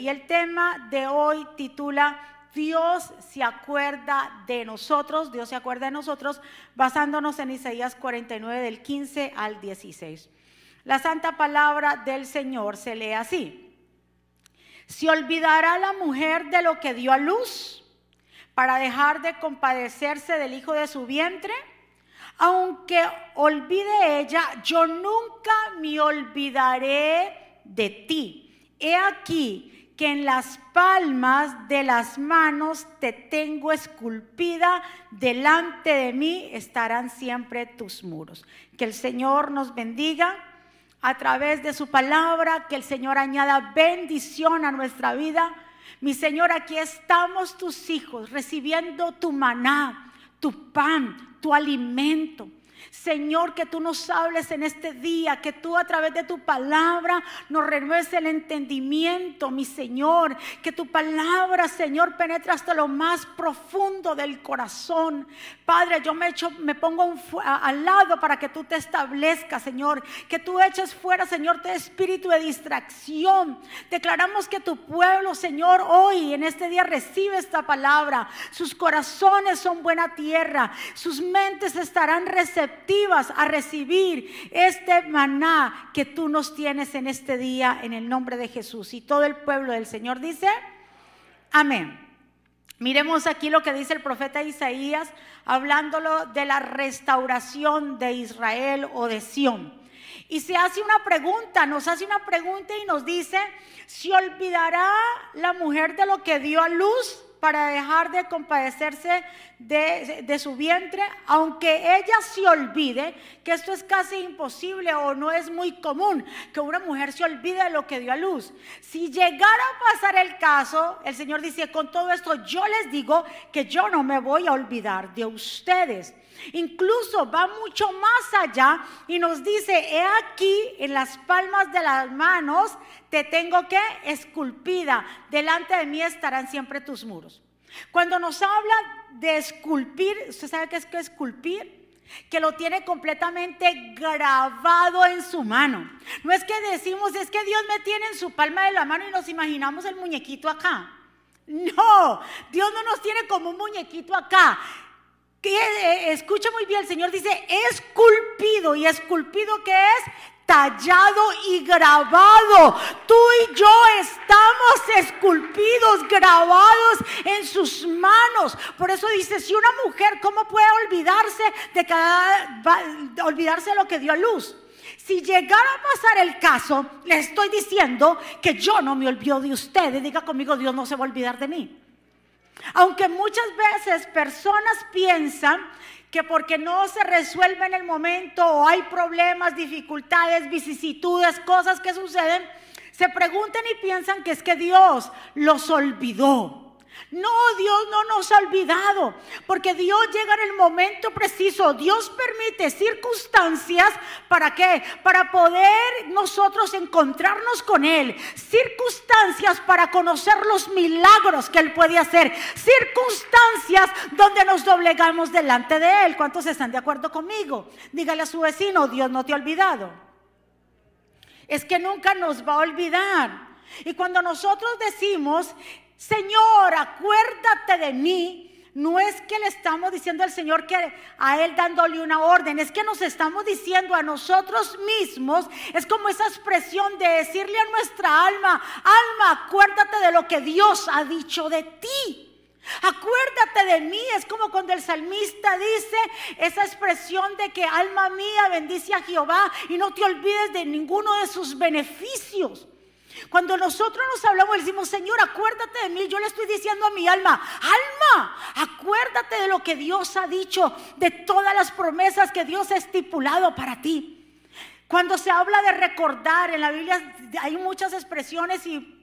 Y el tema de hoy titula Dios se acuerda de nosotros, Dios se acuerda de nosotros, basándonos en Isaías 49 del 15 al 16. La santa palabra del Señor se lee así. ¿Se olvidará la mujer de lo que dio a luz para dejar de compadecerse del hijo de su vientre? Aunque olvide ella, yo nunca me olvidaré de ti. He aquí que en las palmas de las manos te tengo esculpida, delante de mí estarán siempre tus muros. Que el Señor nos bendiga a través de su palabra, que el Señor añada bendición a nuestra vida. Mi Señor, aquí estamos tus hijos recibiendo tu maná, tu pan, tu alimento. Señor, que tú nos hables en este día, que tú a través de tu palabra nos renueves el entendimiento, mi Señor, que tu palabra, Señor, penetra hasta lo más profundo del corazón. Padre, yo me echo, me pongo al lado para que tú te establezcas, Señor, que tú eches fuera, Señor, de espíritu de distracción. Declaramos que tu pueblo, Señor, hoy en este día recibe esta palabra. Sus corazones son buena tierra, sus mentes estarán receptivas a recibir este maná que tú nos tienes en este día en el nombre de Jesús. Y todo el pueblo del Señor dice, amén. Miremos aquí lo que dice el profeta Isaías, hablándolo de la restauración de Israel o de Sión. Y se hace una pregunta, nos hace una pregunta y nos dice, ¿se olvidará la mujer de lo que dio a luz? para dejar de compadecerse de, su vientre, aunque ella se olvide, que esto es casi imposible o no es muy común, que una mujer se olvide de lo que dio a luz. Si llegara a pasar el caso, el Señor dice, con todo esto yo les digo que yo no me voy a olvidar de ustedes. Incluso va mucho más allá y nos dice, he aquí en las palmas de las manos te tengo que esculpida, delante de mí estarán siempre tus muros. Cuando nos habla de esculpir, ¿usted sabe qué es que esculpir? que lo tiene completamente grabado en su mano. No es que decimos, es que Dios me tiene en su palma de la mano y nos imaginamos el muñequito acá. No, Dios no nos tiene como un muñequito acá. Que, eh, escucha muy bien, el Señor dice, esculpido. ¿Y esculpido qué es? tallado y grabado. Tú y yo estamos esculpidos, grabados en sus manos. Por eso dice, si una mujer, ¿cómo puede olvidarse de cada, olvidarse de lo que dio a luz? Si llegara a pasar el caso, le estoy diciendo que yo no me olvido de ustedes. Diga conmigo, Dios no se va a olvidar de mí. Aunque muchas veces personas piensan que porque no se resuelve en el momento o hay problemas, dificultades, vicisitudes, cosas que suceden, se preguntan y piensan que es que Dios los olvidó. No, Dios no nos ha olvidado, porque Dios llega en el momento preciso. Dios permite circunstancias para qué? Para poder nosotros encontrarnos con Él. Circunstancias para conocer los milagros que Él puede hacer. Circunstancias donde nos doblegamos delante de Él. ¿Cuántos están de acuerdo conmigo? Dígale a su vecino, Dios no te ha olvidado. Es que nunca nos va a olvidar. Y cuando nosotros decimos Señor, acuérdate de mí. No es que le estamos diciendo al Señor que a Él dándole una orden, es que nos estamos diciendo a nosotros mismos, es como esa expresión de decirle a nuestra alma, alma, acuérdate de lo que Dios ha dicho de ti. Acuérdate de mí, es como cuando el salmista dice esa expresión de que alma mía bendice a Jehová y no te olvides de ninguno de sus beneficios. Cuando nosotros nos hablamos, decimos, Señor, acuérdate de mí. Yo le estoy diciendo a mi alma, alma, acuérdate de lo que Dios ha dicho, de todas las promesas que Dios ha estipulado para ti. Cuando se habla de recordar, en la Biblia hay muchas expresiones y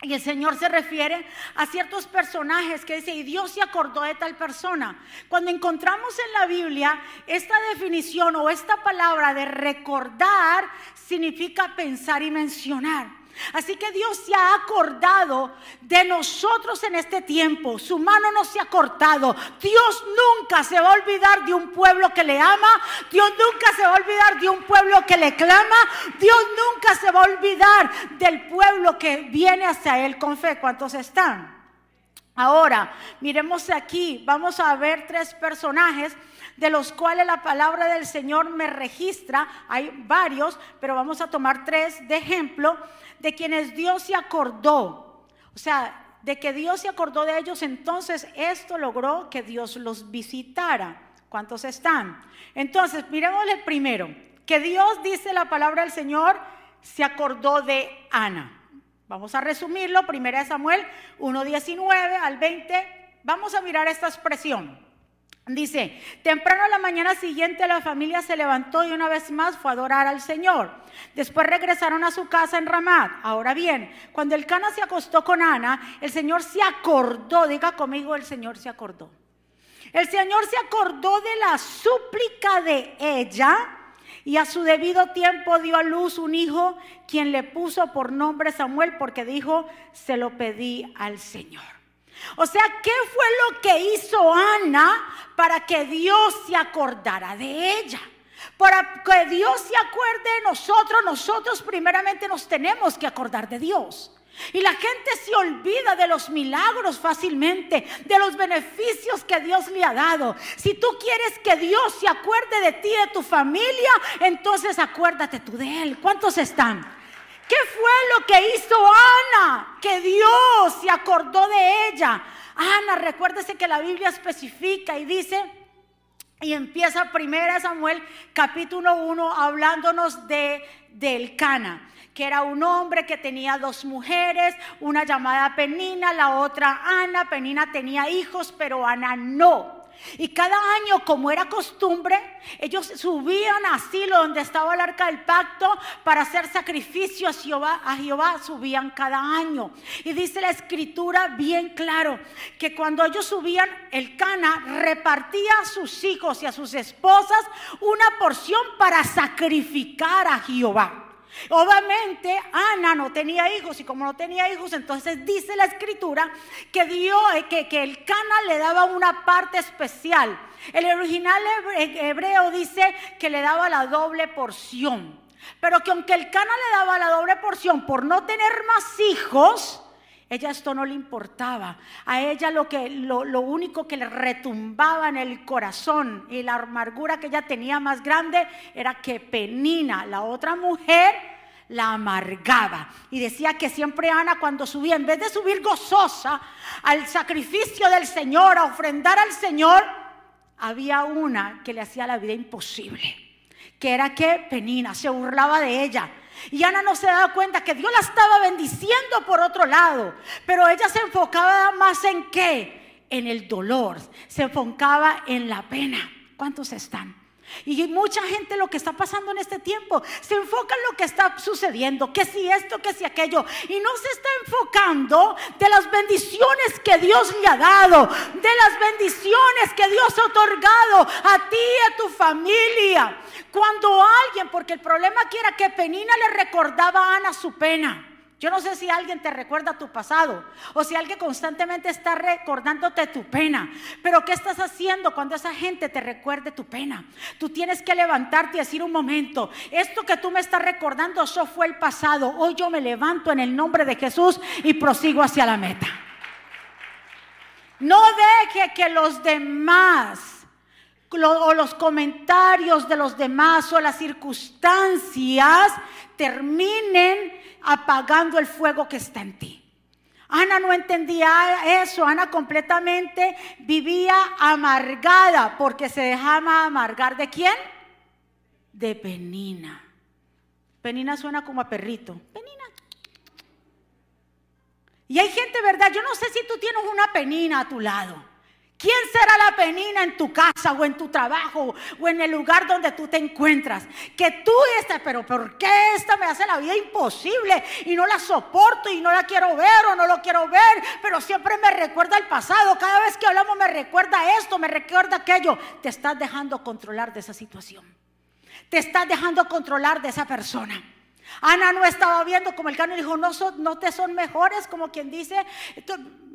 y el Señor se refiere a ciertos personajes que dice, y Dios se acordó de tal persona. Cuando encontramos en la Biblia esta definición o esta palabra de recordar, significa pensar y mencionar. Así que Dios se ha acordado de nosotros en este tiempo. Su mano no se ha cortado. Dios nunca se va a olvidar de un pueblo que le ama. Dios nunca se va a olvidar de un pueblo que le clama. Dios nunca se va a olvidar del pueblo que viene hacia Él con fe. ¿Cuántos están? Ahora, miremos aquí. Vamos a ver tres personajes de los cuales la palabra del Señor me registra. Hay varios, pero vamos a tomar tres de ejemplo de quienes Dios se acordó. O sea, de que Dios se acordó de ellos, entonces esto logró que Dios los visitara. ¿Cuántos están? Entonces, miremos el primero, que Dios dice la palabra del Señor, se acordó de Ana. Vamos a resumirlo, primera de Samuel 1.19 al 20. Vamos a mirar esta expresión. Dice, temprano la mañana siguiente la familia se levantó y una vez más fue a adorar al Señor. Después regresaron a su casa en Ramat. Ahora bien, cuando el Cana se acostó con Ana, el Señor se acordó, diga conmigo, el Señor se acordó. El Señor se acordó de la súplica de ella y a su debido tiempo dio a luz un hijo, quien le puso por nombre Samuel porque dijo, se lo pedí al Señor. O sea, ¿qué fue lo que hizo Ana para que Dios se acordara de ella? Para que Dios se acuerde de nosotros, nosotros primeramente nos tenemos que acordar de Dios. Y la gente se olvida de los milagros fácilmente, de los beneficios que Dios le ha dado. Si tú quieres que Dios se acuerde de ti, de tu familia, entonces acuérdate tú de Él. ¿Cuántos están? ¿Qué fue lo que hizo Ana? Que Dios se acordó de ella. Ana, recuérdese que la Biblia especifica y dice, y empieza primera Samuel capítulo 1 hablándonos de del Cana, que era un hombre que tenía dos mujeres, una llamada Penina, la otra Ana. Penina tenía hijos, pero Ana no. Y cada año, como era costumbre, ellos subían a Silo, donde estaba el arca del pacto, para hacer sacrificio a Jehová, a Jehová. Subían cada año. Y dice la escritura bien claro que cuando ellos subían, el Cana repartía a sus hijos y a sus esposas una porción para sacrificar a Jehová. Obviamente Ana no tenía hijos y como no tenía hijos, entonces dice la escritura que, Dios, eh, que, que el Cana le daba una parte especial. El original hebreo dice que le daba la doble porción. Pero que aunque el Cana le daba la doble porción por no tener más hijos, ella esto no le importaba. A ella lo, que, lo, lo, único que le retumbaba en el corazón y la amargura que ella tenía más grande era que Penina, la otra mujer, la amargaba. Y decía que siempre Ana cuando subía, en vez de subir gozosa al sacrificio del Señor, a ofrendar al Señor, había una que le hacía la vida imposible. Que era que Penina se burlaba de ella y Ana no se daba cuenta que Dios la estaba bendiciendo por otro lado. Pero ella se enfocaba más en qué? En el dolor. Se enfocaba en la pena. ¿Cuántos están? Y mucha gente lo que está pasando en este tiempo se enfoca en lo que está sucediendo, que si esto, que si aquello, y no se está enfocando de las bendiciones que Dios le ha dado, de las bendiciones que Dios ha otorgado a ti y a tu familia. Cuando alguien, porque el problema aquí era que Penina le recordaba a Ana su pena. Yo no sé si alguien te recuerda tu pasado o si alguien constantemente está recordándote tu pena. Pero ¿qué estás haciendo cuando esa gente te recuerde tu pena? Tú tienes que levantarte y decir un momento, esto que tú me estás recordando, eso fue el pasado. Hoy yo me levanto en el nombre de Jesús y prosigo hacia la meta. No deje que los demás o los comentarios de los demás o las circunstancias terminen apagando el fuego que está en ti. Ana no entendía eso, Ana completamente vivía amargada porque se dejaba amargar de quién? De Penina. Penina suena como a perrito. Penina. Y hay gente, ¿verdad? Yo no sé si tú tienes una penina a tu lado. ¿Quién será la penina en tu casa o en tu trabajo o en el lugar donde tú te encuentras? Que tú estás, pero ¿por qué esta me hace la vida imposible y no la soporto y no la quiero ver o no lo quiero ver? Pero siempre me recuerda el pasado. Cada vez que hablamos me recuerda esto, me recuerda aquello. Te estás dejando controlar de esa situación. Te estás dejando controlar de esa persona. Ana no estaba viendo como el cano dijo, no, no te son mejores, como quien dice,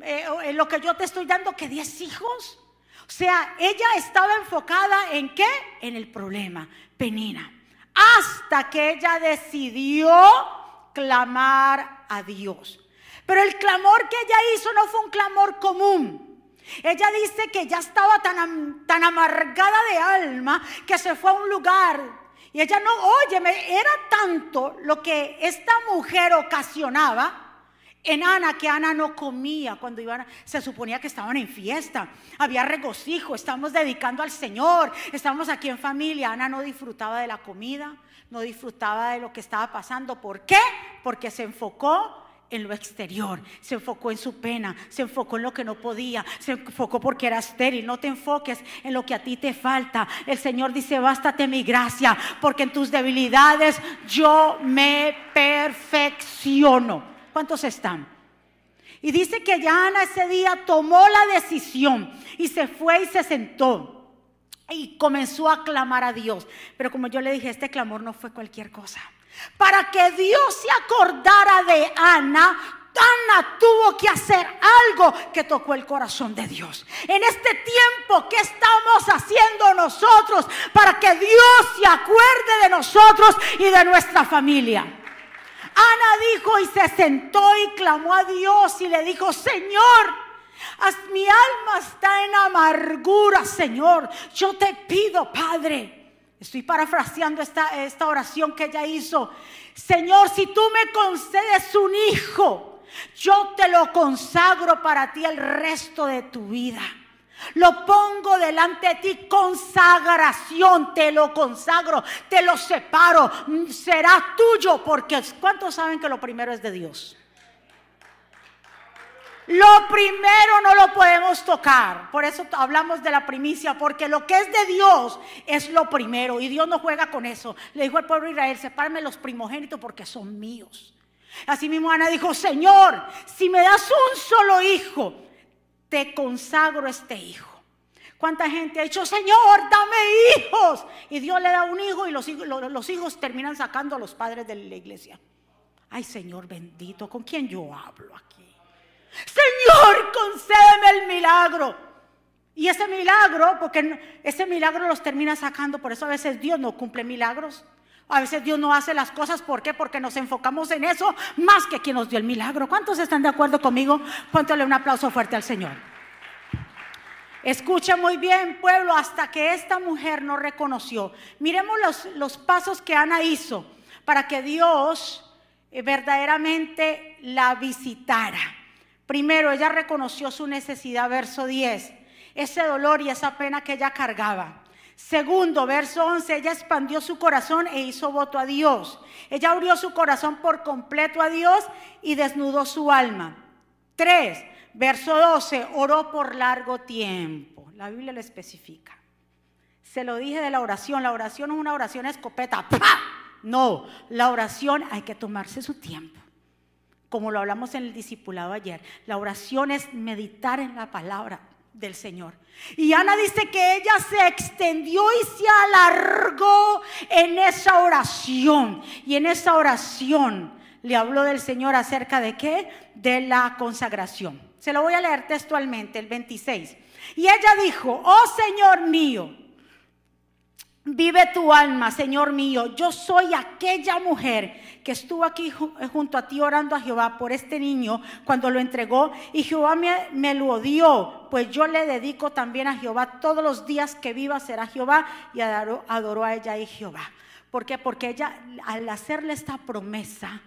eh, lo que yo te estoy dando, que diez hijos. O sea, ella estaba enfocada en qué? En el problema, Penina. Hasta que ella decidió clamar a Dios. Pero el clamor que ella hizo no fue un clamor común. Ella dice que ya estaba tan, tan amargada de alma que se fue a un lugar. Y ella no, óyeme, era tanto lo que esta mujer ocasionaba en Ana que Ana no comía cuando iban, se suponía que estaban en fiesta, había regocijo, estamos dedicando al Señor, estamos aquí en familia. Ana no disfrutaba de la comida, no disfrutaba de lo que estaba pasando. ¿Por qué? Porque se enfocó en lo exterior, se enfocó en su pena, se enfocó en lo que no podía, se enfocó porque era estéril. No te enfoques en lo que a ti te falta. El Señor dice, bástate mi gracia, porque en tus debilidades yo me perfecciono. ¿Cuántos están? Y dice que ya Ana ese día tomó la decisión y se fue y se sentó. Y comenzó a clamar a Dios. Pero como yo le dije, este clamor no fue cualquier cosa. Para que Dios se acordara de Ana, Ana tuvo que hacer algo que tocó el corazón de Dios. En este tiempo, ¿qué estamos haciendo nosotros para que Dios se acuerde de nosotros y de nuestra familia? Ana dijo y se sentó y clamó a Dios y le dijo, Señor, mi alma está en amargura, Señor. Yo te pido, Padre Estoy parafraseando esta, esta oración que ella hizo. Señor, si tú me concedes un hijo, yo te lo consagro para ti el resto de tu vida. Lo pongo delante de ti, consagración, te lo consagro, te lo separo, será tuyo, porque ¿cuántos saben que lo primero es de Dios? Lo primero no lo podemos tocar. Por eso hablamos de la primicia, porque lo que es de Dios es lo primero. Y Dios no juega con eso. Le dijo al pueblo de Israel, sepárame los primogénitos porque son míos. Así mismo Ana dijo, Señor, si me das un solo hijo, te consagro este hijo. ¿Cuánta gente ha dicho, Señor, dame hijos? Y Dios le da un hijo y los los hijos terminan sacando a los padres de la iglesia. Ay, Señor bendito, ¿con quién yo hablo aquí? Concédeme el milagro. Y ese milagro, porque ese milagro los termina sacando, por eso a veces Dios no cumple milagros. A veces Dios no hace las cosas, ¿por qué? Porque nos enfocamos en eso más que quien nos dio el milagro. ¿Cuántos están de acuerdo conmigo? Póntale un aplauso fuerte al Señor. Escucha muy bien, pueblo, hasta que esta mujer no reconoció. Miremos los, los pasos que Ana hizo para que Dios eh, verdaderamente la visitara. Primero, ella reconoció su necesidad, verso 10, ese dolor y esa pena que ella cargaba. Segundo, verso 11, ella expandió su corazón e hizo voto a Dios. Ella abrió su corazón por completo a Dios y desnudó su alma. Tres, verso 12, oró por largo tiempo. La Biblia lo especifica. Se lo dije de la oración, la oración es una oración escopeta. No, la oración hay que tomarse su tiempo como lo hablamos en el discipulado ayer. La oración es meditar en la palabra del Señor. Y Ana dice que ella se extendió y se alargó en esa oración. Y en esa oración le habló del Señor acerca de qué? De la consagración. Se lo voy a leer textualmente, el 26. Y ella dijo, oh Señor mío, Vive tu alma, Señor mío. Yo soy aquella mujer que estuvo aquí junto a ti orando a Jehová por este niño cuando lo entregó y Jehová me, lo dio, pues yo le dedico también a Jehová todos los días que viva será Jehová y adoró a ella y Jehová. ¿Por qué? Porque ella al hacerle esta promesa,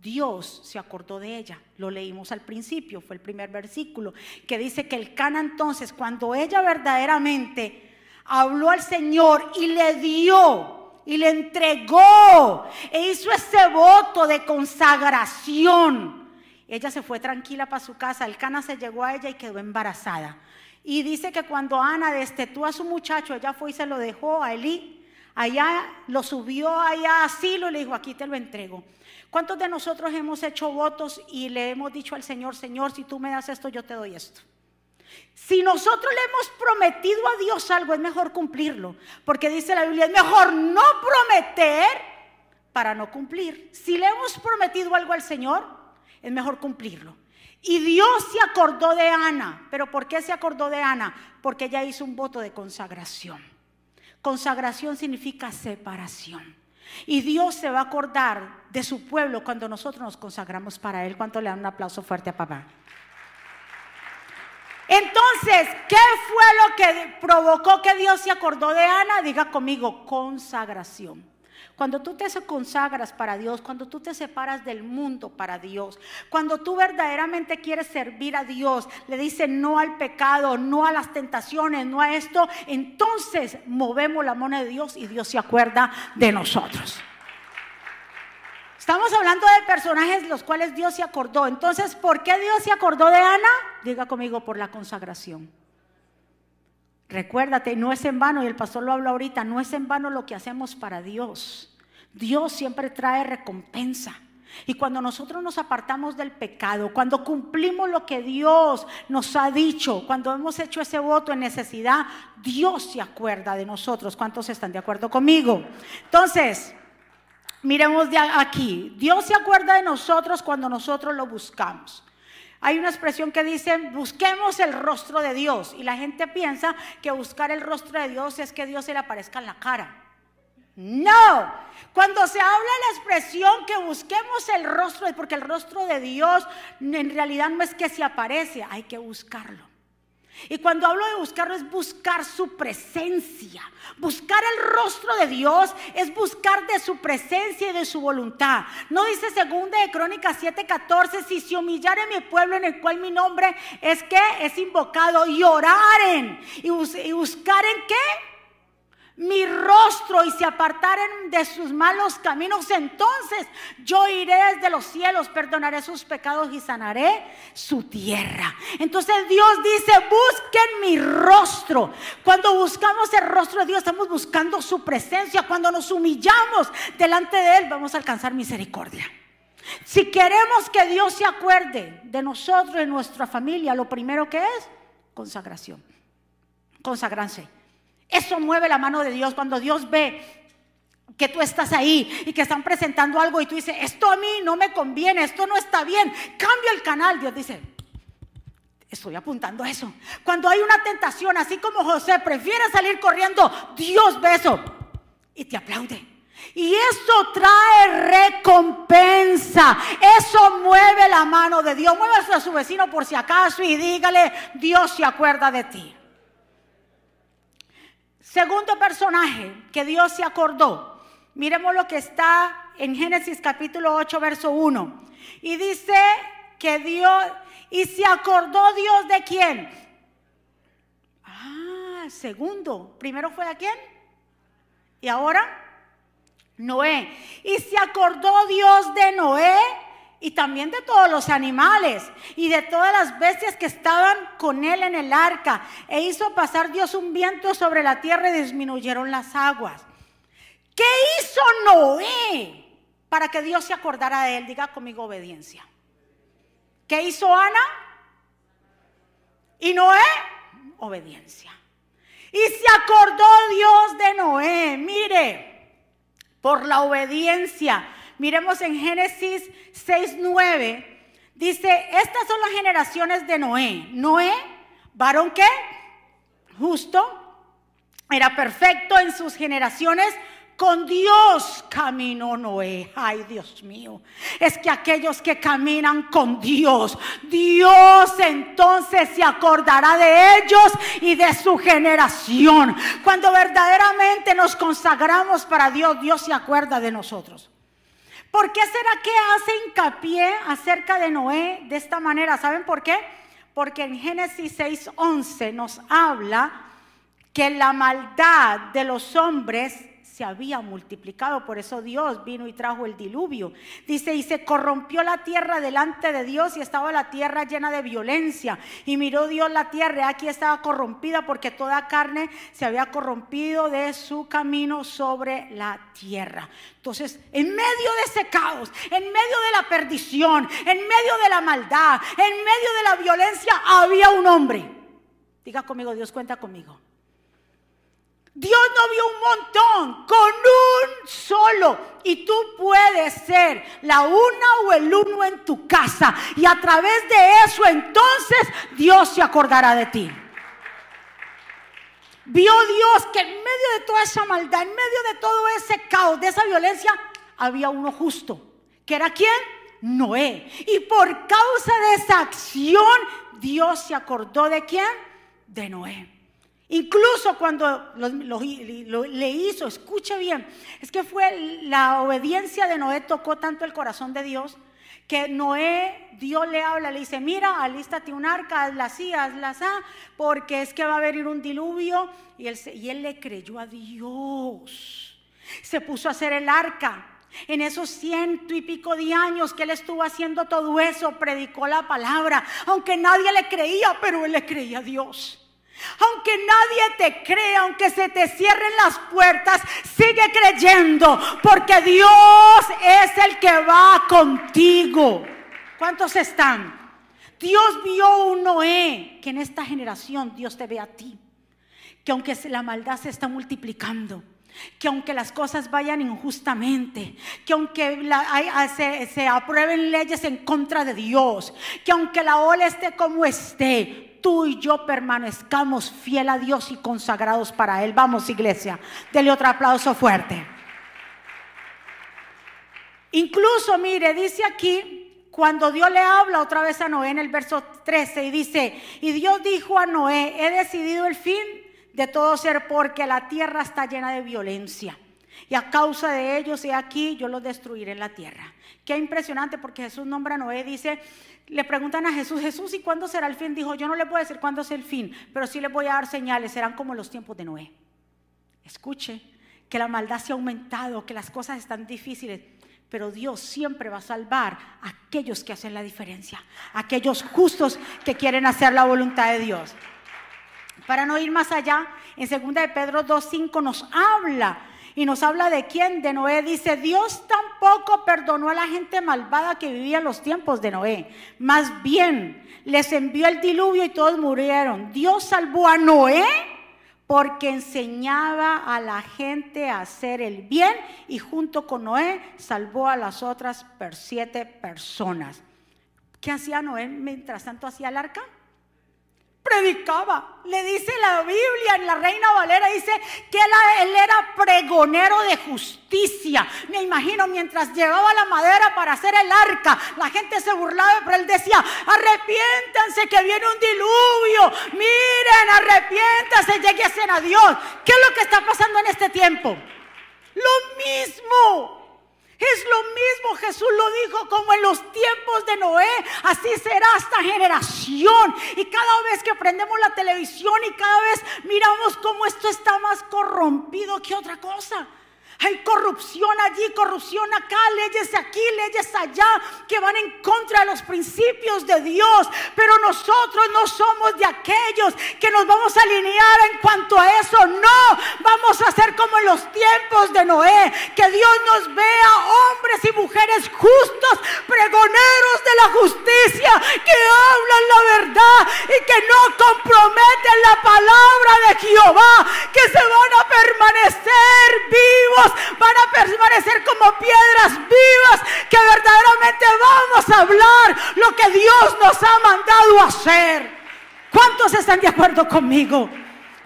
Dios se acordó de ella. Lo leímos al principio, fue el primer versículo, que dice que el Cana entonces, cuando ella verdaderamente habló al Señor y le dio y le entregó e hizo ese voto de consagración. Ella se fue tranquila para su casa, el cana se llegó a ella y quedó embarazada. Y dice que cuando Ana destetó a su muchacho, ella fue y se lo dejó a Elí. Allá lo subió allá a Silo y le dijo, aquí te lo entrego. ¿Cuántos de nosotros hemos hecho votos y le hemos dicho al Señor, Señor, si tú me das esto, yo te doy esto? Si nosotros le hemos prometido a Dios algo, es mejor cumplirlo. Porque dice la Biblia, es mejor no prometer para no cumplir. Si le hemos prometido algo al Señor, es mejor cumplirlo. Y Dios se acordó de Ana. ¿Pero por qué se acordó de Ana? Porque ella hizo un voto de consagración. Consagración significa separación. Y Dios se va a acordar de su pueblo cuando nosotros nos consagramos para Él. ¿Cuánto le dan un aplauso fuerte a papá? Entonces, ¿qué fue lo que provocó que Dios se acordó de Ana? Diga conmigo, consagración. Cuando tú te consagras para Dios, cuando tú te separas del mundo para Dios, cuando tú verdaderamente quieres servir a Dios, le dices no al pecado, no a las tentaciones, no a esto, entonces movemos la mano de Dios y Dios se acuerda de nosotros. Estamos hablando de personajes los cuales Dios se acordó. Entonces, ¿por qué Dios se acordó de Ana? Diga conmigo, por la consagración. Recuérdate, no es en vano, y el pastor lo habla ahorita, no es en vano lo que hacemos para Dios. Dios siempre trae recompensa. Y cuando nosotros nos apartamos del pecado, cuando cumplimos lo que Dios nos ha dicho, cuando hemos hecho ese voto en necesidad, Dios se acuerda de nosotros. ¿Cuántos están de acuerdo conmigo? Entonces, Miremos de aquí, Dios se acuerda de nosotros cuando nosotros lo buscamos. Hay una expresión que dice, busquemos el rostro de Dios. Y la gente piensa que buscar el rostro de Dios es que Dios se le aparezca en la cara. No, cuando se habla la expresión que busquemos el rostro, porque el rostro de Dios en realidad no es que se aparece, hay que buscarlo. Y cuando hablo de buscarlo es buscar su presencia. Buscar el rostro de Dios es buscar de su presencia y de su voluntad. No dice segunda de Crónicas 7:14, si se humillare mi pueblo en el cual mi nombre es que es invocado y oraren y, y buscar en qué? Mi rostro y se apartaren de sus malos caminos, entonces yo iré desde los cielos, perdonaré sus pecados y sanaré su tierra. Entonces Dios dice, busquen mi rostro. Cuando buscamos el rostro de Dios, estamos buscando su presencia. Cuando nos humillamos delante de Él, vamos a alcanzar misericordia. Si queremos que Dios se acuerde de nosotros y nuestra familia, lo primero que es consagración. Consagranse. Eso mueve la mano de Dios cuando Dios ve que tú estás ahí y que están presentando algo y tú dices, esto a mí no me conviene, esto no está bien, cambia el canal. Dios dice, estoy apuntando a eso. Cuando hay una tentación, así como José prefiere salir corriendo, Dios ve eso y te aplaude. Y eso trae recompensa. Eso mueve la mano de Dios. Muévase a su vecino por si acaso y dígale, Dios se acuerda de ti. Segundo personaje que Dios se acordó. Miremos lo que está en Génesis capítulo 8, verso 1. Y dice que Dios, y se acordó Dios de quién. Ah, segundo. Primero fue a quién. Y ahora, Noé. Y se acordó Dios de Noé y también de todos los animales y de todas las bestias que estaban con él en el arca. E hizo pasar Dios un viento sobre la tierra y disminuyeron las aguas. ¿Qué hizo Noé para que Dios se acordara de él? Diga conmigo obediencia. ¿Qué hizo Ana? ¿Y Noé? Obediencia. Y se acordó Dios de Noé. Mire, por la obediencia Miremos en Génesis 6:9. Dice, estas son las generaciones de Noé. Noé, varón qué? Justo, era perfecto en sus generaciones, con Dios caminó Noé. Ay, Dios mío. Es que aquellos que caminan con Dios, Dios entonces se acordará de ellos y de su generación. Cuando verdaderamente nos consagramos para Dios, Dios se acuerda de nosotros. ¿Por qué será que hace hincapié acerca de Noé de esta manera? ¿Saben por qué? Porque en Génesis 6:11 nos habla que la maldad de los hombres se había multiplicado. Por eso Dios vino y trajo el diluvio. Dice, y se corrompió la tierra delante de Dios y estaba la tierra llena de violencia. Y miró Dios la tierra, aquí estaba corrompida porque toda carne se había corrompido de su camino sobre la tierra. Entonces, en medio de ese caos, en medio de la perdición, en medio de la maldad, en medio de la violencia, había un hombre. Diga conmigo, Dios cuenta conmigo Dios no vio un montón, con un solo. Y tú puedes ser la una o el uno en tu casa. Y a través de eso entonces Dios se acordará de ti. Vio Dios que en medio de toda esa maldad, en medio de todo ese caos, de esa violencia, había uno justo. ¿Que era quién? Noé. Y por causa de esa acción, Dios se acordó de quién? De Noé. Incluso cuando le hizo, escuche bien, es que fue la obediencia de Noé tocó tanto el corazón de Dios que Noé, Dios le habla, le dice, mira, alístate un arca, hazla así, hazla porque es que va a venir un diluvio. Y él, y él le creyó a Dios. Se puso a hacer el arca. En esos ciento y pico de años que él estuvo haciendo todo eso, predicó la palabra, aunque nadie le creía, pero él le creía a Dios. Aunque nadie te crea, aunque se te cierren las puertas, sigue creyendo, porque Dios es el que va contigo. ¿Cuántos están? Dios vio un Noé, que en esta generación Dios te ve a ti, que aunque la maldad se está multiplicando, que aunque las cosas vayan injustamente, que aunque se, se aprueben leyes en contra de Dios, que aunque la ola esté como esté, tú y yo permanezcamos fiel a Dios y consagrados para Él. Vamos, iglesia, dele otro aplauso fuerte. Incluso, mire, dice aquí, cuando Dios le habla otra vez a Noé en el verso 13 y dice, y Dios dijo a Noé, he decidido el fin de todo ser porque la tierra está llena de violencia. Y a causa de ellos, he aquí, yo los destruiré en la tierra. Qué impresionante porque Jesús nombra a Noé, dice, le preguntan a Jesús, Jesús, ¿y cuándo será el fin? Dijo, yo no le puedo decir cuándo es el fin, pero sí le voy a dar señales, serán como los tiempos de Noé. Escuche, que la maldad se ha aumentado, que las cosas están difíciles, pero Dios siempre va a salvar a aquellos que hacen la diferencia, aquellos justos que quieren hacer la voluntad de Dios. Para no ir más allá, en 2 de Pedro 2.5 nos habla y nos habla de quién, de Noé. Dice, Dios tampoco perdonó a la gente malvada que vivía en los tiempos de Noé. Más bien, les envió el diluvio y todos murieron. Dios salvó a Noé porque enseñaba a la gente a hacer el bien y junto con Noé salvó a las otras siete personas. ¿Qué hacía Noé mientras tanto hacía el arca? Predicaba. Le dice la Biblia en la Reina Valera, dice que él, era pregonero de justicia. Me imagino mientras llevaba la madera para hacer el arca, la gente se burlaba, pero él decía, arrepiéntanse que viene un diluvio. Miren, arrepiéntanse, lleguen a Dios. ¿Qué es lo que está pasando en este tiempo? Lo mismo. Es lo mismo, Jesús lo dijo como en los tiempos de Noé, así será esta generación. Y cada vez que prendemos la televisión y cada vez miramos cómo esto está más corrompido que otra cosa. Hay corrupción allí, corrupción acá, leyes aquí, leyes allá, que van en contra de los principios de Dios. Pero nosotros no somos de aquellos que nos vamos a alinear en cuanto a eso. No, vamos a ser como en los tiempos de Noé. Que Dios nos vea hombres y mujeres justos, pregoneros de la justicia, que hablan la verdad y que no comprometen la palabra de Jehová, que se van a permanecer vivos van a permanecer como piedras vivas que verdaderamente vamos a hablar lo que Dios nos ha mandado hacer. ¿Cuántos están de acuerdo conmigo?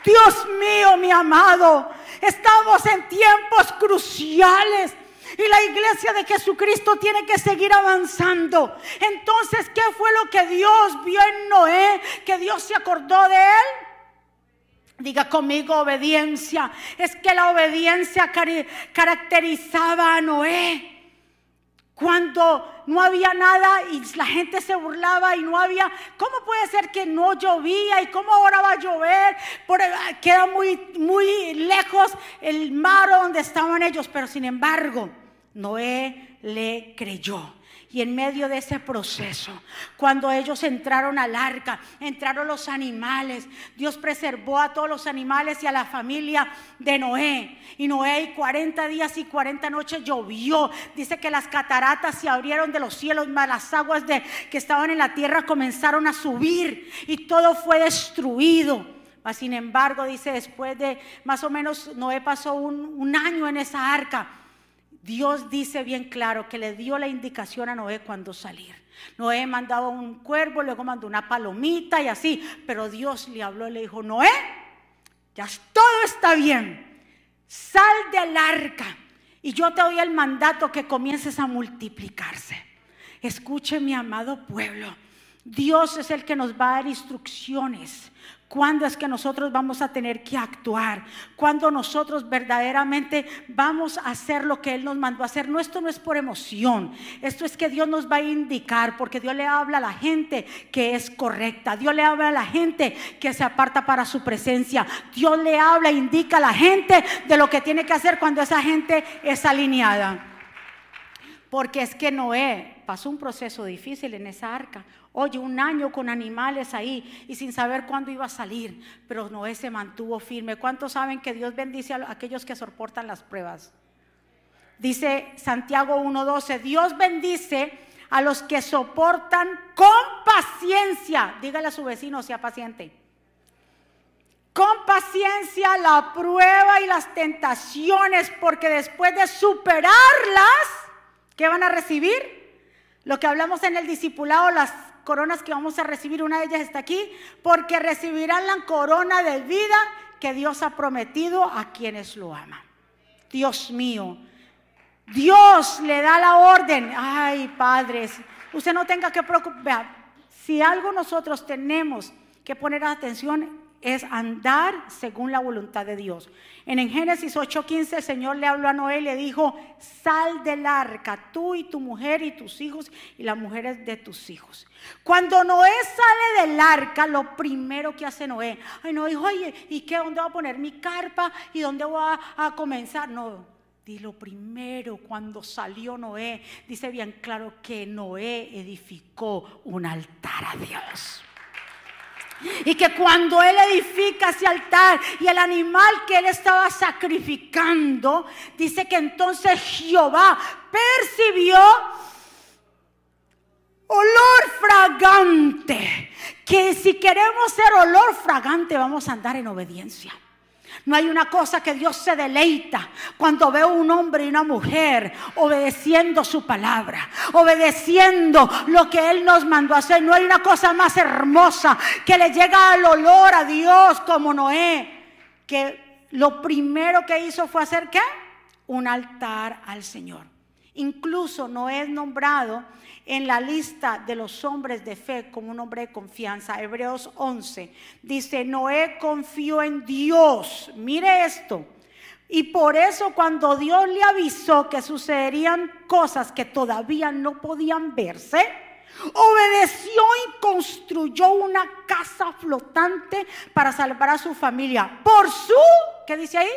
Dios mío, mi amado, estamos en tiempos cruciales. Y la iglesia de Jesucristo tiene que seguir avanzando. Entonces, ¿qué fue lo que Dios vio en Noé? Que Dios se acordó de él. Diga conmigo obediencia. Es que la obediencia caracterizaba a Noé. Cuando no había nada y la gente se burlaba y no había, ¿cómo puede ser que no llovía y cómo ahora va a llover? queda muy, muy lejos el mar donde estaban ellos, pero sin embargo, Noé le creyó. Y en medio de ese proceso, cuando ellos entraron al arca, entraron los animales, Dios preservó a todos los animales y a la familia de Noé. Y Noé 40 días y 40 noches llovió. Dice que las cataratas se abrieron de los cielos, más las aguas de, que estaban en la tierra comenzaron a subir y todo fue destruido. Mas, sin embargo, dice, después de más o menos, Noé pasó un, un año en esa arca. Dios dice bien claro que le dio la indicación a Noé cuando salir. Noé mandaba un cuervo, luego mandó una palomita y así, pero Dios le habló y le dijo, Noé, ya todo está bien, sal del arca y yo te doy el mandato que comiences a multiplicarse. Escuche mi amado pueblo, Dios es el que nos va a dar instrucciones. ¿Cuándo es que nosotros vamos a tener que actuar? ¿Cuándo nosotros verdaderamente vamos a hacer lo que Él nos mandó a hacer? No, esto no es por emoción. Esto es que Dios nos va a indicar, porque Dios le habla a la gente que es correcta. Dios le habla a la gente que se aparta para su presencia. Dios le habla, e indica a la gente de lo que tiene que hacer cuando esa gente es alineada. Porque es que Noé pasó un proceso difícil en esa arca. Oye, un año con animales ahí y sin saber cuándo iba a salir. Pero Noé se mantuvo firme. ¿Cuántos saben que Dios bendice a aquellos que soportan las pruebas? Dice Santiago 1.12, Dios bendice a los que soportan con paciencia. Dígale a su vecino, sea paciente. Con paciencia la prueba y las tentaciones, porque después de superarlas, ¿qué van a recibir? Lo que hablamos en el discipulado, las coronas que vamos a recibir, una de ellas está aquí, porque recibirán la corona de vida que Dios ha prometido a quienes lo aman. Dios mío, Dios le da la orden. Ay, padres, usted no tenga que preocupar. Si algo nosotros tenemos que poner atención es andar según la voluntad de Dios. En, el Génesis 8:15 el Señor le habló a Noé y le dijo, sal del arca, tú y tu mujer y tus hijos y las mujeres de tus hijos. Cuando Noé sale del arca, lo primero que hace Noé, ay no, dijo, oye, ¿y qué? ¿Dónde voy a poner mi carpa? ¿Y dónde voy a, a comenzar? No, di lo primero cuando salió Noé, dice bien claro que Noé edificó un altar a Dios. Y que cuando él edifica ese altar y el animal que él estaba sacrificando, dice que entonces Jehová percibió olor fragante. Que si queremos ser olor fragante vamos a andar en obediencia. No hay una cosa que Dios se deleita cuando ve un hombre y una mujer obedeciendo su palabra, obedeciendo lo que Él nos mandó a hacer. No hay una cosa más hermosa que le llega al olor a Dios como Noé, que lo primero que hizo fue hacer qué? Un altar al Señor. Incluso Noé es nombrado en la lista de los hombres de fe como un hombre de confianza. Hebreos 11 dice, Noé confió en Dios. Mire esto. Y por eso cuando Dios le avisó que sucederían cosas que todavía no podían verse, obedeció y construyó una casa flotante para salvar a su familia. Por su, ¿qué dice ahí?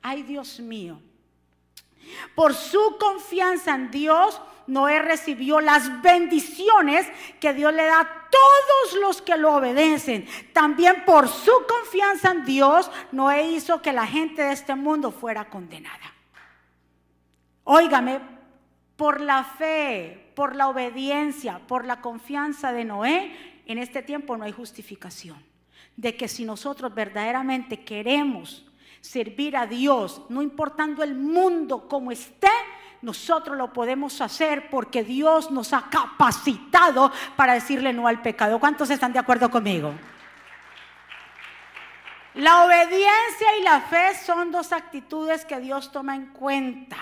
Ay Dios mío. Por su confianza en Dios, Noé recibió las bendiciones que Dios le da a todos los que lo obedecen. También por su confianza en Dios, Noé hizo que la gente de este mundo fuera condenada. Óigame, por la fe, por la obediencia, por la confianza de Noé, en este tiempo no hay justificación. De que si nosotros verdaderamente queremos servir a Dios, no importando el mundo como esté, nosotros lo podemos hacer porque Dios nos ha capacitado para decirle no al pecado. ¿Cuántos están de acuerdo conmigo? La obediencia y la fe son dos actitudes que Dios toma en cuenta.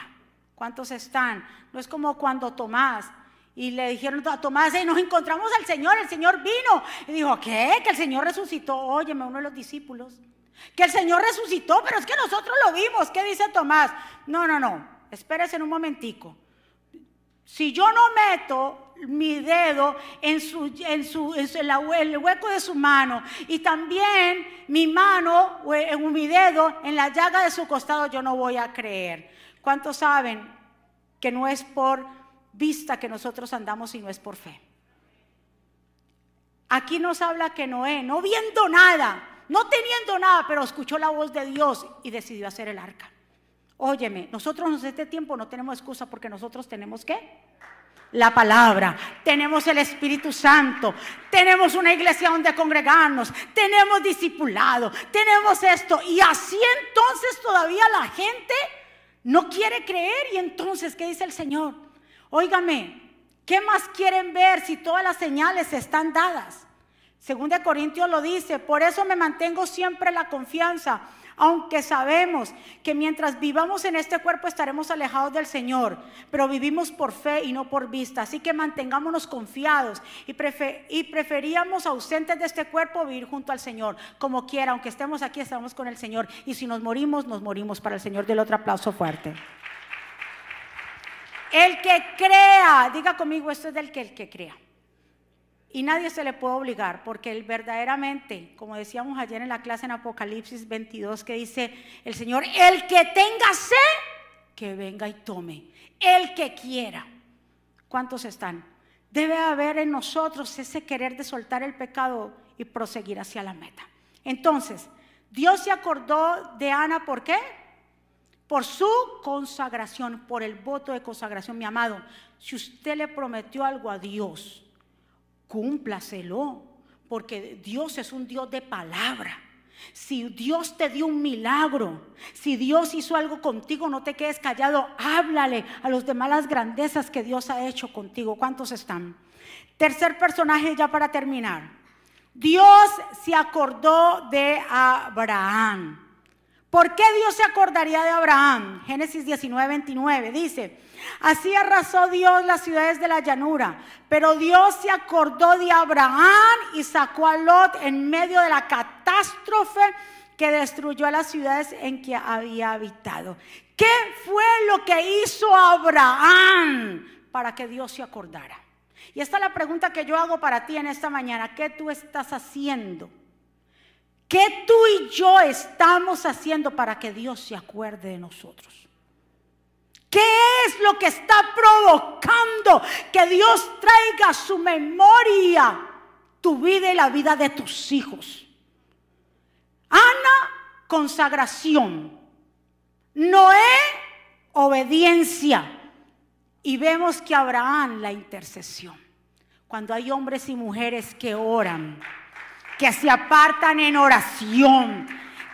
¿Cuántos están? No es como cuando Tomás y le dijeron a Tomás, nos encontramos al Señor, el Señor vino. Y dijo, ¿qué? Que el Señor resucitó. Óyeme, uno de los discípulos. Que el Señor resucitó, pero es que nosotros lo vimos. ¿Qué dice Tomás? No, no, no espérese en un momentico. Si yo no meto mi dedo en, su, en, su, el hueco de su mano y también mi mano, en mi dedo, en la llaga de su costado, yo no voy a creer. ¿Cuántos saben que no es por vista que nosotros andamos, sino es por fe? Aquí nos habla que Noé, no viendo nada, no teniendo nada, pero escuchó la voz de Dios y decidió hacer el arca. Óyeme, nosotros en este tiempo no tenemos excusa porque nosotros tenemos que la palabra, tenemos el Espíritu Santo, tenemos una iglesia donde congregarnos, tenemos discipulado, tenemos esto. Y así entonces todavía la gente no quiere creer. Y entonces, ¿qué dice el Señor? Óigame, ¿qué más quieren ver si todas las señales están dadas? Según de Corintios lo dice, por eso me mantengo siempre la confianza aunque sabemos que mientras vivamos en este cuerpo estaremos alejados del Señor, pero vivimos por fe y no por vista. Así que mantengámonos confiados y, preferíamos ausentes de este cuerpo vivir junto al Señor. Como quiera, aunque estemos aquí, estamos con el Señor. Y si nos morimos, nos morimos para el Señor. Del otro aplauso fuerte. El que crea, diga conmigo, esto es del que el que crea. Y nadie se le puede obligar, porque él verdaderamente, como decíamos ayer en la clase en Apocalipsis 22, que dice el Señor, el que tenga sed, que venga y tome. El que quiera. ¿Cuántos están? Debe haber en nosotros ese querer de soltar el pecado y proseguir hacia la meta. Entonces, Dios se acordó de Ana, ¿por qué? Por su consagración, por el voto de consagración, mi amado. Si usted le prometió algo a Dios, cúmplaselo, porque Dios es un Dios de palabra. Si Dios te dio un milagro, si Dios hizo algo contigo, no te quedes callado, háblale a los demás las grandezas que Dios ha hecho contigo. ¿Cuántos están? Tercer personaje ya para terminar. Dios se acordó de Abraham. ¿Por qué Dios se acordaría de Abraham? Génesis 19, 29 dice, así arrasó Dios las ciudades de la llanura, pero Dios se acordó de Abraham y sacó a Lot en medio de la catástrofe que destruyó a las ciudades en que había habitado. ¿Qué fue lo que hizo Abraham para que Dios se acordara? Y esta es la pregunta que yo hago para ti en esta mañana. ¿Qué tú estás haciendo? ¿Qué tú y yo estamos haciendo para que Dios se acuerde de nosotros? ¿Qué es lo que está provocando que Dios traiga su memoria tu vida y la vida de tus hijos? Ana, consagración. Noé, obediencia. Y vemos que Abraham, la intercesión. Cuando hay hombres y mujeres que oran que se apartan en oración,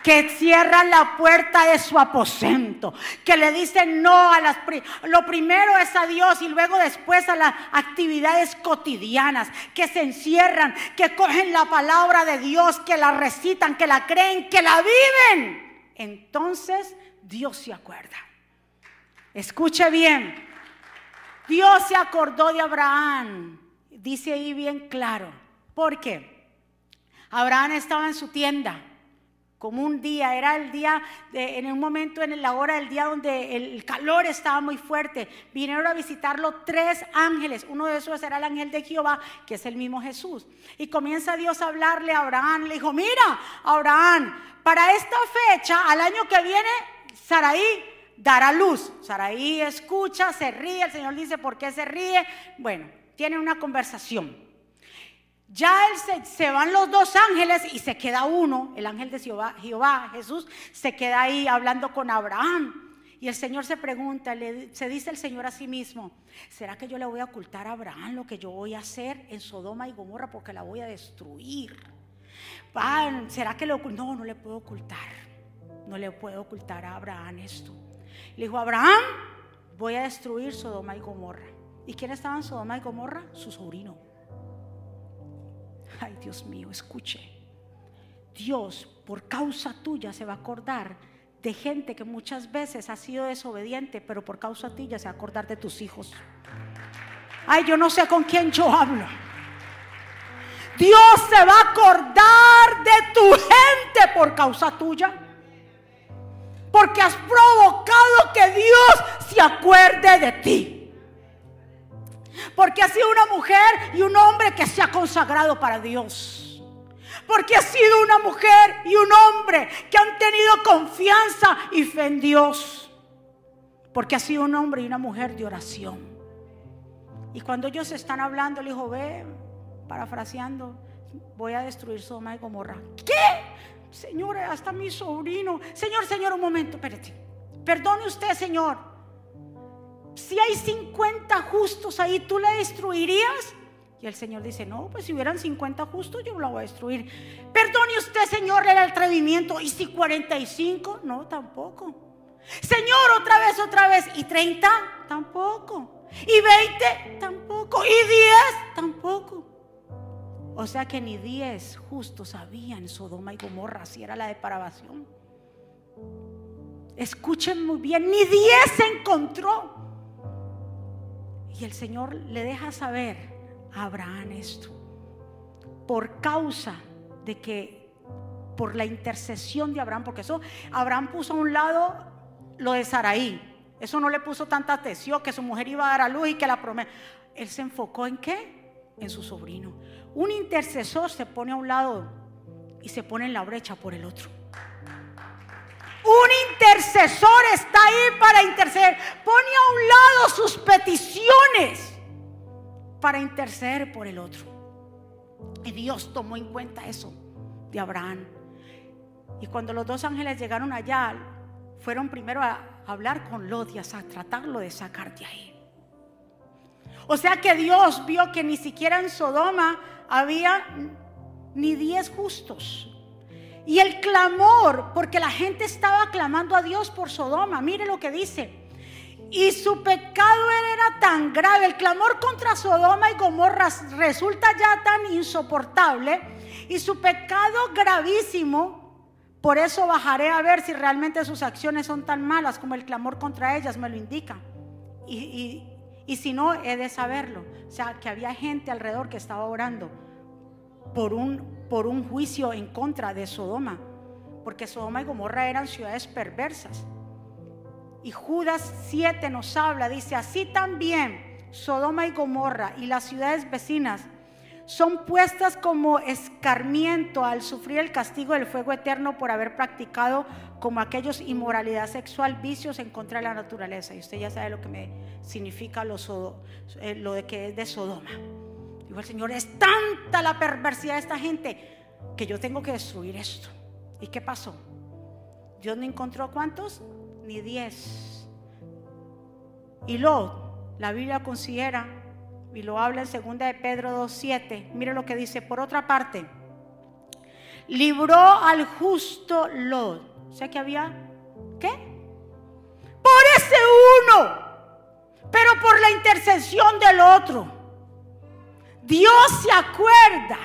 que cierran la puerta de su aposento, que le dicen no a las... Lo primero es a Dios y luego después a las actividades cotidianas, que se encierran, que cogen la palabra de Dios, que la recitan, que la creen, que la viven. Entonces Dios se acuerda. Escuche bien. Dios se acordó de Abraham. Dice ahí bien claro. ¿Por qué? Abraham estaba en su tienda, como un día, era el día, en un momento, en la hora del día donde el calor estaba muy fuerte. Vinieron a visitarlo tres ángeles. Uno de esos era el ángel de Jehová, que es el mismo Jesús. Y comienza Dios a hablarle a Abraham. Le dijo, mira, Abraham, para esta fecha, al año que viene, Saraí dará luz. Saraí escucha, se ríe. El Señor dice, ¿por qué se ríe? Bueno, tiene una conversación. Ya se, van los dos ángeles y se queda uno, el ángel de Jehová, Jesús, se queda ahí hablando con Abraham. Y el Señor se pregunta, se dice el Señor a sí mismo, ¿será que yo le voy a ocultar a Abraham lo que yo voy a hacer en Sodoma y Gomorra porque la voy a destruir? ¿Será que le No, no le puedo ocultar. No le puedo ocultar a Abraham esto. Le dijo, Abraham, voy a destruir Sodoma y Gomorra. ¿Y quién estaba en Sodoma y Gomorra? Su sobrino. Ay, Dios mío, escuche. Dios, por causa tuya, se va a acordar de gente que muchas veces ha sido desobediente, pero por causa tuya se va a acordar de tus hijos. Ay, yo no sé con quién yo hablo. Dios se va a acordar de tu gente por causa tuya. Porque has provocado que Dios se acuerde de ti. Porque ha sido una mujer y un hombre que se ha consagrado para Dios. Porque ha sido una mujer y un hombre que han tenido confianza y fe en Dios. Porque ha sido un hombre y una mujer de oración. Y cuando ellos están hablando, le dijo, ve, parafraseando, voy a destruir Sodoma y Gomorra. ¿Qué? Señor, hasta mi sobrino. Señor, señor, un momento, espérate. Perdone usted, Señor si hay 50 justos ahí, ¿tú la destruirías? Y el Señor dice, no, pues si hubieran 50 justos, yo la voy a destruir. Perdone usted, Señor, el atrevimiento. ¿Y si 45? No, tampoco. Señor, otra vez, otra vez. ¿Y 30? Tampoco. ¿Y 20? Tampoco. ¿Y 10? Tampoco. O sea que ni 10 justos había en Sodoma y Gomorra, si era la depravación. Escuchen muy bien, ni 10 se encontró. Y el Señor le deja saber Abraham esto. Por causa de que, por la intercesión de Abraham, porque eso, Abraham puso a un lado lo de Saraí. Eso no le puso tanta atención que su mujer iba a dar a luz y que la promesa. Él se enfocó en qué? En su sobrino. Un intercesor se pone a un lado y se pone en la brecha por el otro. Un intercesor está ahí para interceder. Pone a un lado sus peticiones para interceder por el otro. Y Dios tomó en cuenta eso de Abraham. Y cuando los dos ángeles llegaron allá, fueron primero a hablar con Lot y a tratarlo de sacar de ahí. O sea que Dios vio que ni siquiera en Sodoma había ni diez justos. Y el clamor, porque la gente estaba clamando a Dios por Sodoma. Mire lo que dice. Y su pecado era tan grave, el clamor contra Sodoma y Gomorra resulta ya tan insoportable y su pecado gravísimo. Por eso bajaré a ver si realmente sus acciones son tan malas como el clamor contra ellas me lo indica. Y, y si no, he de saberlo. O sea, que había gente alrededor que estaba orando por un, por un juicio en contra de Sodoma. Porque Sodoma y Gomorra eran ciudades perversas. Y Judas 7 nos habla, dice, así también Sodoma y Gomorra y las ciudades vecinas son puestas como escarmiento al sufrir el castigo del fuego eterno por haber practicado como aquellos inmoralidad sexual, vicios en contra de la naturaleza. Y usted ya sabe lo que me significa lo, eh, lo de que es de Sodoma. Digo el Señor, es tanta la perversidad de esta gente que yo tengo que destruir esto. ¿Y qué pasó? Dios no encontró cuántos? ni diez. Y lo, la Biblia considera, y lo habla en segunda de Pedro 2.7, mire lo que dice, por otra parte, libró al justo Lot. O sea que había, ¿qué? Por ese uno, pero por la intercesión del otro. Dios se acuerda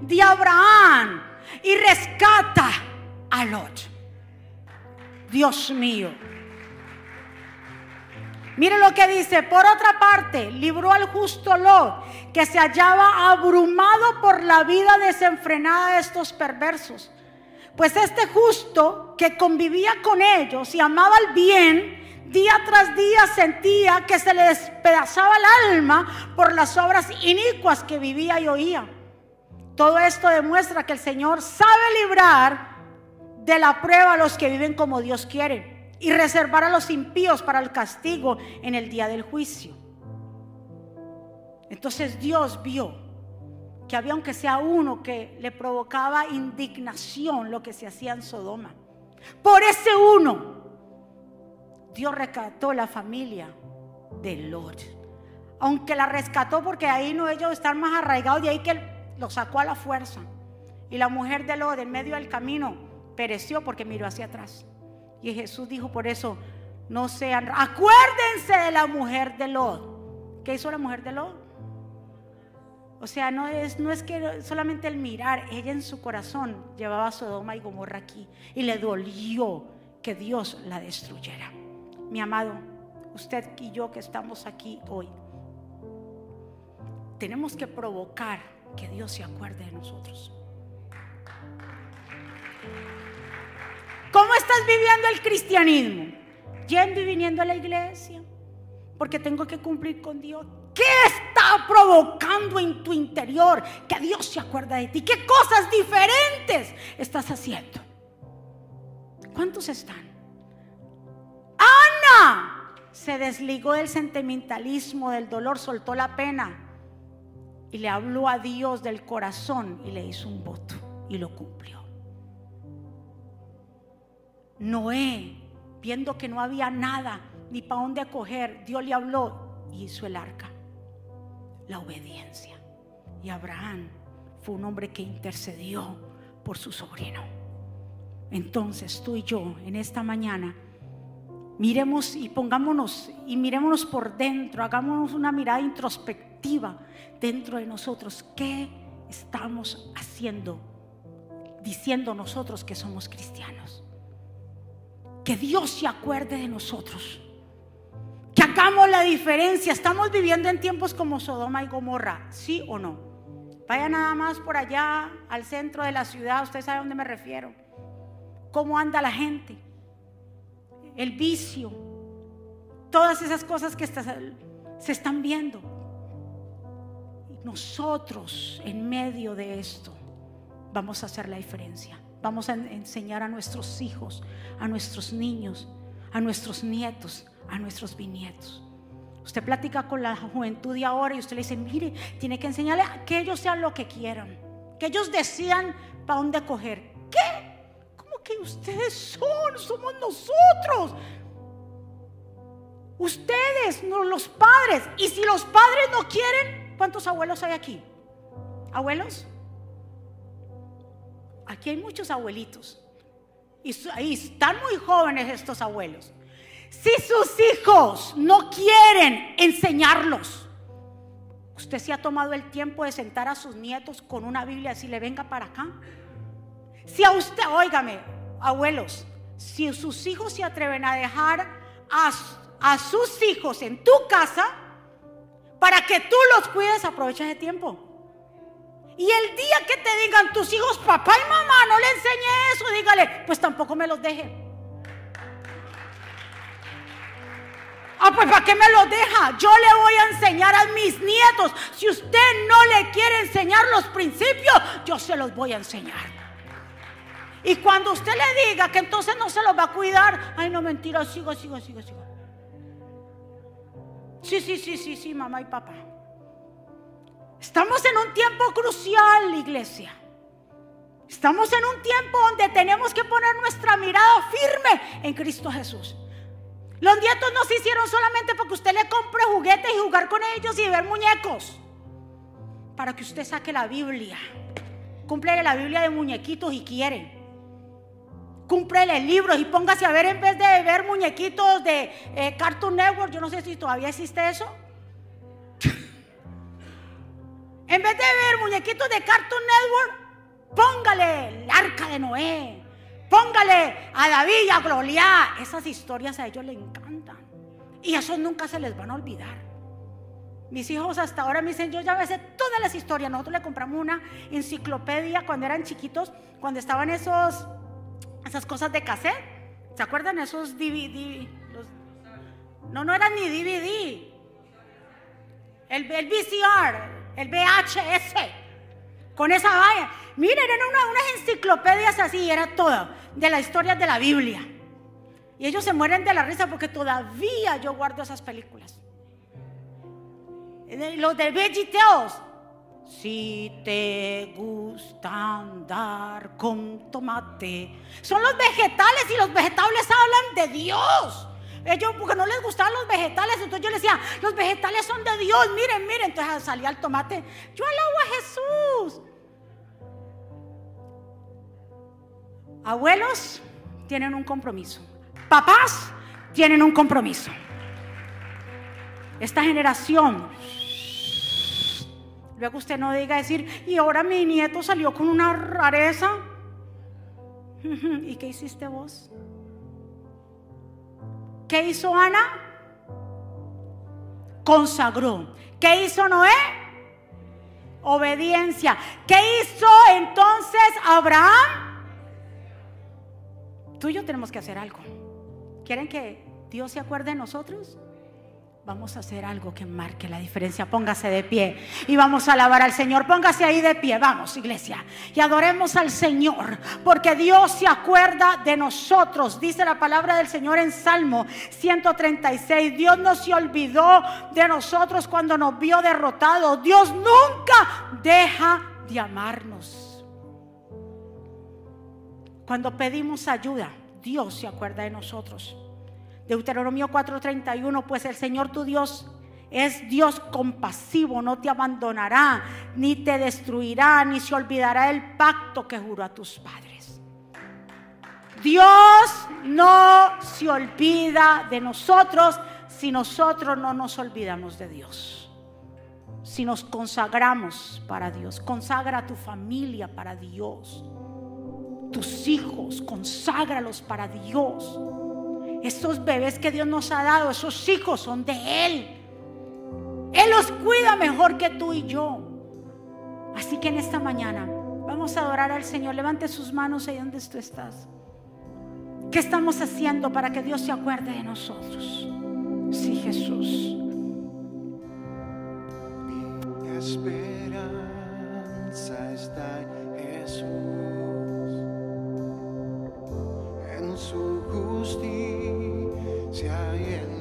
de Abraham y rescata a Lot. Dios mío. Mire lo que dice, por otra parte, libró al justo Lot, que se hallaba abrumado por la vida desenfrenada de estos perversos. Pues este justo que convivía con ellos y amaba el bien, día tras día sentía que se le despedazaba el alma por las obras inicuas que vivía y oía. Todo esto demuestra que el Señor sabe librar de la prueba a los que viven como Dios quiere y reservar a los impíos para el castigo en el día del juicio. Entonces Dios vio que había aunque sea uno que le provocaba indignación lo que se hacía en Sodoma. Por ese uno, Dios rescató la familia de Lot. Aunque la rescató porque ahí no ellos están más arraigados, de ahí que lo sacó a la fuerza. Y la mujer de Lot en medio del camino pereció porque miró hacia atrás. Y Jesús dijo por eso, no sean, acuérdense de la mujer de Lot. ¿Qué hizo la mujer de Lot? O sea, no es, no es que solamente el mirar, ella en su corazón llevaba a Sodoma y Gomorra aquí y le dolió que Dios la destruyera. Mi amado, usted y yo que estamos aquí hoy, tenemos que provocar que Dios se acuerde de nosotros. ¿Cómo estás viviendo el cristianismo? Yendo y viniendo a la iglesia. Porque tengo que cumplir con Dios. ¿Qué está provocando en tu interior que Dios se acuerda de ti? ¿Qué cosas diferentes estás haciendo? ¿Cuántos están? Se desligó del sentimentalismo, del dolor, soltó la pena y le habló a Dios del corazón y le hizo un voto y lo cumplió. Noé, viendo que no había nada, ni para dónde coger. Dios le habló y hizo el arca. La obediencia. Y Abraham fue un hombre que intercedió por su sobrino. Entonces tú y yo en esta mañana miremos y pongámonos y mirémonos por dentro, hagámonos una mirada introspectiva dentro de nosotros. ¿Qué estamos haciendo? Diciendo nosotros que somos cristianos. Que Dios se acuerde de nosotros. Que hagamos la diferencia. Estamos viviendo en tiempos como Sodoma y Gomorra, ¿sí o no? Vaya nada más por allá al centro de la ciudad, usted sabe a dónde me refiero. ¿Cómo anda la gente? El vicio, todas esas cosas que se están viendo. Nosotros en medio de esto vamos a hacer la diferencia. Vamos a enseñar a nuestros hijos, a nuestros niños, a nuestros nietos, a nuestros bisnietos. Usted platica con la juventud de ahora y usted le dice, mire, tiene que enseñarle a que ellos sean lo que quieran, que ellos decidan para dónde coger. ¿Qué? ¿Cómo que ustedes son? Somos nosotros. Ustedes, los padres. Y si los padres no quieren, ¿cuántos abuelos hay aquí? ¿Abuelos? Aquí hay muchos abuelitos. Y, están muy jóvenes estos abuelos. Si sus hijos no quieren enseñarlos, usted se ha tomado el tiempo de sentar a sus nietos con una Biblia y le venga para acá. Si a usted, óigame, abuelos, si sus hijos se atreven a dejar a, sus hijos en tu casa para que tú los cuides, aprovecha ese tiempo. Y el día que te digan tus hijos, papá y mamá, no le enseñé eso, dígale, pues tampoco me los deje. Ah, pues ¿para qué me los deja? Yo le voy a enseñar a mis nietos. Si usted no le quiere enseñar los principios, yo se los voy a enseñar. Y cuando usted le diga que entonces no se los va a cuidar, ay, no mentira, sigo, sigo, sigo, sigo. Sí, sí, sí, sí, sí, mamá y papá. Estamos en un tiempo crucial, iglesia. Estamos en un tiempo donde tenemos que poner nuestra mirada firme en Cristo Jesús. Los nietos no se hicieron solamente porque usted le compre juguetes y jugar con ellos y ver muñecos. Para que usted saque la Biblia. Cúmplele la Biblia de muñequitos y quiere. Cúmplele libros y póngase a ver en vez de ver muñequitos de eh, Cartoon Network. Yo no sé si todavía existe eso. En vez de ver muñequitos de Cartoon Network, póngale el arca de Noé. Póngale a David y a Goliat. Esas historias a ellos les encantan. Y eso nunca se les van a olvidar. Mis hijos hasta ahora me dicen, yo ya me sé todas las historias. Nosotros le compramos una enciclopedia cuando eran chiquitos, cuando estaban esos, esas cosas de cassette. ¿Se acuerdan esos DVD? no, no eran ni DVD. El, VCR, el VHS, con esa valla. Miren, eran unas enciclopedias así, era toda, de las historias de la Biblia. Y ellos se mueren de la risa porque todavía yo guardo esas películas. Los de VeggieTales. Si te gusta andar con tomate. Son los vegetales y los vegetales hablan de Dios. Ellos, porque no les gustaban los vegetales, entonces yo les decía, los vegetales son de Dios, miren, miren. Entonces salía el tomate, yo alabo a Jesús. Abuelos tienen un compromiso. Papás tienen un compromiso. Esta generación, luego usted no diga decir, y ahora mi nieto salió con una rareza. ¿Y qué hiciste vos? ¿Qué hizo Ana? Consagró. ¿Qué hizo Noé? Obediencia. ¿Qué hizo entonces Abraham? Tú y yo tenemos que hacer algo. ¿Quieren que Dios se acuerde de nosotros? Vamos a hacer algo que marque la diferencia. Póngase de pie y vamos a alabar al Señor. Póngase ahí de pie. Vamos, iglesia. Y adoremos al Señor. Porque Dios se acuerda de nosotros. Dice la palabra del Señor en Salmo 136. Dios no se olvidó de nosotros cuando nos vio derrotados. Dios nunca deja de amarnos. Cuando pedimos ayuda, Dios se acuerda de nosotros. Deuteronomio 4:31, pues el Señor tu Dios es Dios compasivo, no te abandonará, ni te destruirá, ni se olvidará el pacto que juró a tus padres. Dios no se olvida de nosotros si nosotros no nos olvidamos de Dios. Si nos consagramos para Dios, consagra a tu familia para Dios. Tus hijos, conságralos para Dios. Esos bebés que Dios nos ha dado, esos hijos son de Él. Él los cuida mejor que tú y yo. Así que en esta mañana vamos a adorar al Señor. Levante sus manos ahí donde tú estás. ¿Qué estamos haciendo para que Dios se acuerde de nosotros? Sí, Jesús. Mi esperanza está en Jesús, en su justicia y en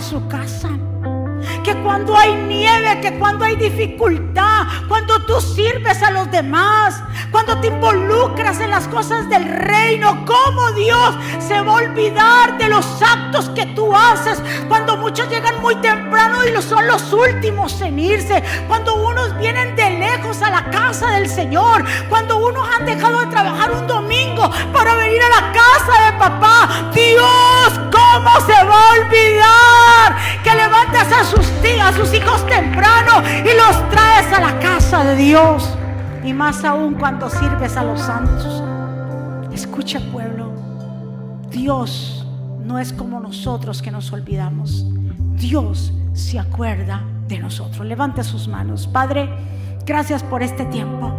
su casa? que cuando hay nieve, que cuando hay dificultad, cuando tú sirves a los demás, cuando te involucras en las cosas del reino, cómo Dios se va a olvidar de los actos que tú haces, cuando muchos llegan muy temprano y son los últimos en irse, cuando unos vienen de lejos a la casa del Señor, cuando unos han dejado de trabajar un domingo para venir a la casa de papá, Dios, ¿cómo se va a olvidar que levantas a sus a sus hijos temprano y los traes a la casa de Dios. Y más aún cuando sirves a los santos. Escucha pueblo, Dios no es como nosotros que nos olvidamos. Dios se acuerda de nosotros. Levante sus manos. Padre, gracias por este tiempo.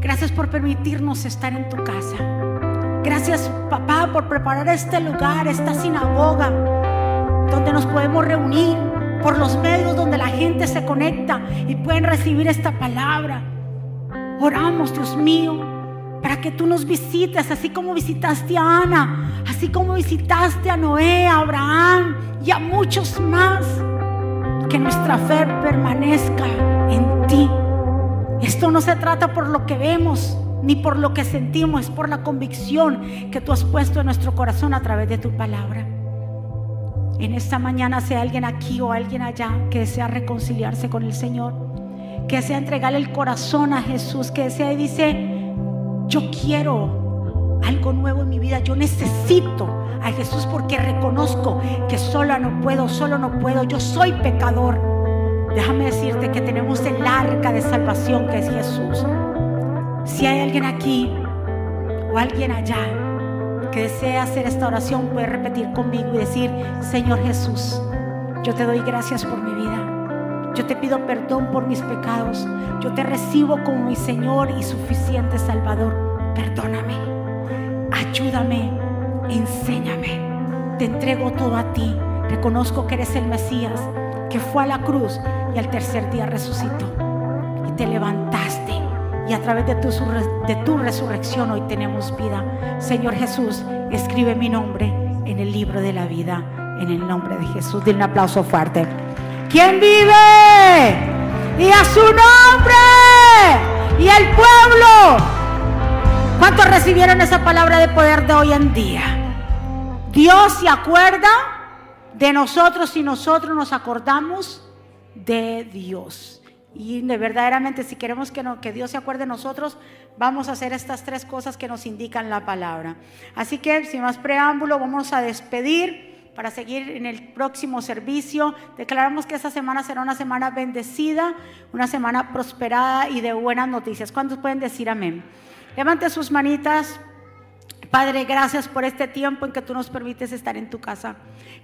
Gracias por permitirnos estar en tu casa. Gracias, papá, por preparar este lugar, esta sinagoga donde nos podemos reunir, por los medios donde la gente se conecta y pueden recibir esta palabra. Oramos, Dios mío, para que tú nos visites, así como visitaste a Ana, así como visitaste a Noé, a Abraham y a muchos más. Que nuestra fe permanezca en ti. Esto no se trata por lo que vemos, ni por lo que sentimos, es por la convicción que tú has puesto en nuestro corazón a través de tu palabra en esta mañana sea alguien aquí o alguien allá que desea reconciliarse con el Señor, que desea entregarle el corazón a Jesús, que desea y dice, yo quiero algo nuevo en mi vida, yo necesito a Jesús porque reconozco que sola no puedo, solo no puedo, yo soy pecador. Déjame decirte que tenemos el arca de salvación que es Jesús. Si hay alguien aquí o alguien allá que desea hacer esta oración puede repetir conmigo y decir, Señor Jesús, yo te doy gracias por mi vida. Yo te pido perdón por mis pecados. Yo te recibo como mi Señor y suficiente Salvador. Perdóname, ayúdame, enséñame. Te entrego todo a ti. Reconozco que eres el Mesías, que fue a la cruz y al tercer día resucitó. Y te levantaste y a través de tu, resurrección hoy tenemos vida. Señor Jesús, escribe mi nombre en el libro de la vida, en el nombre de Jesús. Dile un aplauso fuerte. ¿Quién vive? Y a su nombre. Y el pueblo. ¿Cuántos recibieron esa palabra de poder de hoy en día? Dios se acuerda de nosotros y nosotros nos acordamos de Dios. Y de verdaderamente si queremos que, que Dios se acuerde de nosotros, vamos a hacer estas tres cosas que nos indican la palabra. Así que sin más preámbulo, vamos a despedir para seguir en el próximo servicio. Declaramos que esta semana será una semana bendecida, una semana prosperada y de buenas noticias. ¿Cuántos pueden decir amén? Levante sus manitas. Padre, gracias por este tiempo en que tú nos permites estar en tu casa.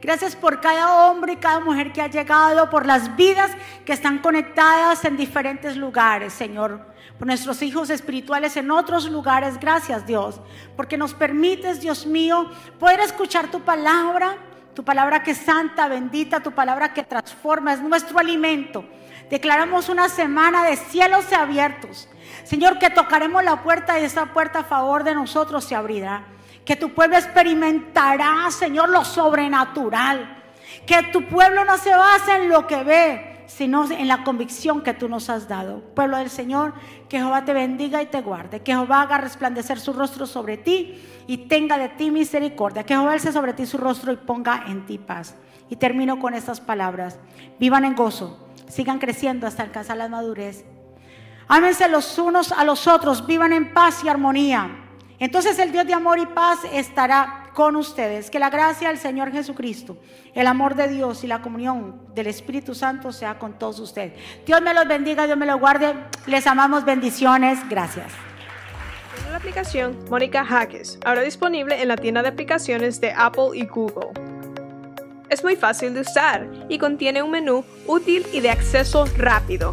Gracias por cada hombre y cada mujer que ha llegado, por las vidas que están conectadas en diferentes lugares, Señor. Por nuestros hijos espirituales en otros lugares. Gracias, Dios. Porque nos permites, Dios mío, poder escuchar tu palabra. Tu palabra que es santa, bendita, tu palabra que transforma, es nuestro alimento. Declaramos una semana de cielos abiertos Señor, que tocaremos la puerta y esa puerta a favor de nosotros se abrirá. Que tu pueblo experimentará, Señor, lo sobrenatural. Que tu pueblo no se base en lo que ve, sino en la convicción que tú nos has dado. Pueblo del Señor, que Jehová te bendiga y te guarde. Que Jehová haga resplandecer su rostro sobre ti y tenga de ti misericordia. Que Jehová alce sobre ti su rostro y ponga en ti paz. Y termino con estas palabras. Vivan en gozo, sigan creciendo hasta alcanzar la madurez Ámense los unos a los otros, vivan en paz y armonía. Entonces el Dios de amor y paz estará con ustedes. Que la gracia del Señor Jesucristo, el amor de Dios y la comunión del Espíritu Santo sea con todos ustedes. Dios me los bendiga, Dios me los guarde. Les amamos, bendiciones. Gracias. La aplicación Mónica Jaques, ahora disponible en la tienda de aplicaciones de Apple y Google. Es muy fácil de usar y contiene un menú útil y de acceso rápido.